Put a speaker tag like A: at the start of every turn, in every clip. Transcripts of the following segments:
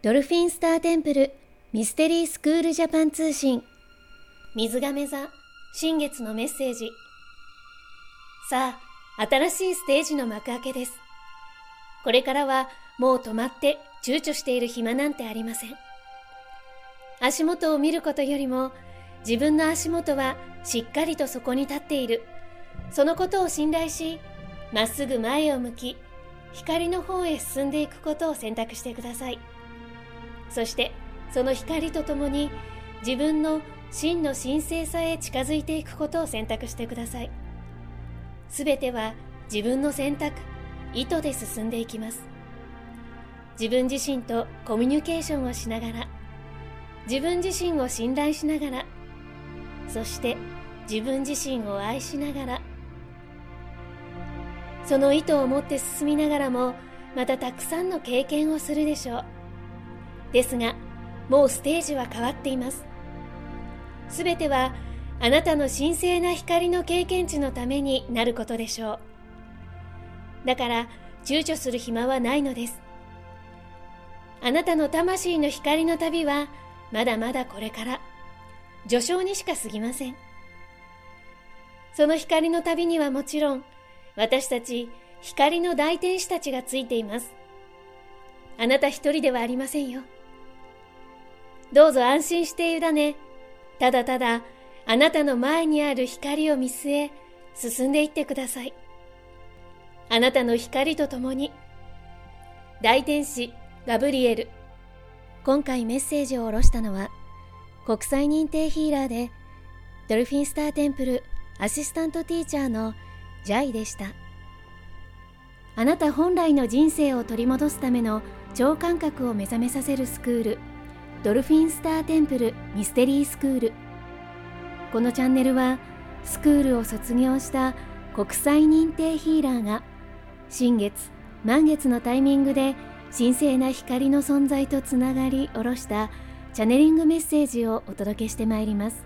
A: ドルフィンスターテンプルミステリースクールジャパン通信。水亀座新月のメッセージ。さあ新しいステージの幕開けです。これからはもう止まって躊躇している暇なんてありません。足元を見ることよりも自分の足元はしっかりとそこに立っている。そのことを信頼しまっすぐ前を向き光の方へ進んでいくことを選択してください。そしてその光とともに自分の真の神聖さへ近づいていくことを選択してください。すべては自分の選択意図で進んでいきます。自分自身とコミュニケーションをしながら自分自身を信頼しながらそして自分自身を愛しながらその意図を持って進みながらもまたたくさんの経験をするでしょう。ですがもうステージは変わっています。すべてはあなたの神聖な光の経験値のためになることでしょう。だから躊躇する暇はないのです。あなたの魂の光の旅はまだまだこれから序章にしか過ぎません。その光の旅にはもちろん私たち光の大天使たちがついています。あなた一人ではありませんよ。どうぞ安心して委ね。ただただあなたの前にある光を見据え進んでいってください。あなたの光とともに大天使ガブリエル。今回メッセージを下ろしたのは国際認定ヒーラーでドルフィンスターテンプルアシスタントティーチャーのジャイでした。あなた本来の人生を取り戻すための超感覚を目覚めさせるスクール。ドルフィンスターテンプルミステリースクール。このチャンネルはスクールを卒業した国際認定ヒーラーが新月満月のタイミングで神聖な光の存在とつながり下ろしたチャネリングメッセージをお届けしてまいります。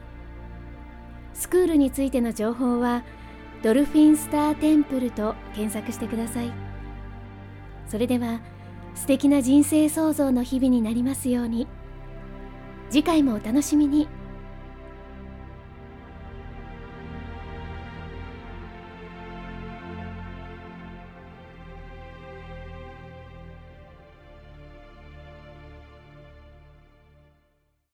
A: スクールについての情報はドルフィンスターテンプルと検索してください。それでは素敵な人生創造の日々になりますように。次回もお楽しみに。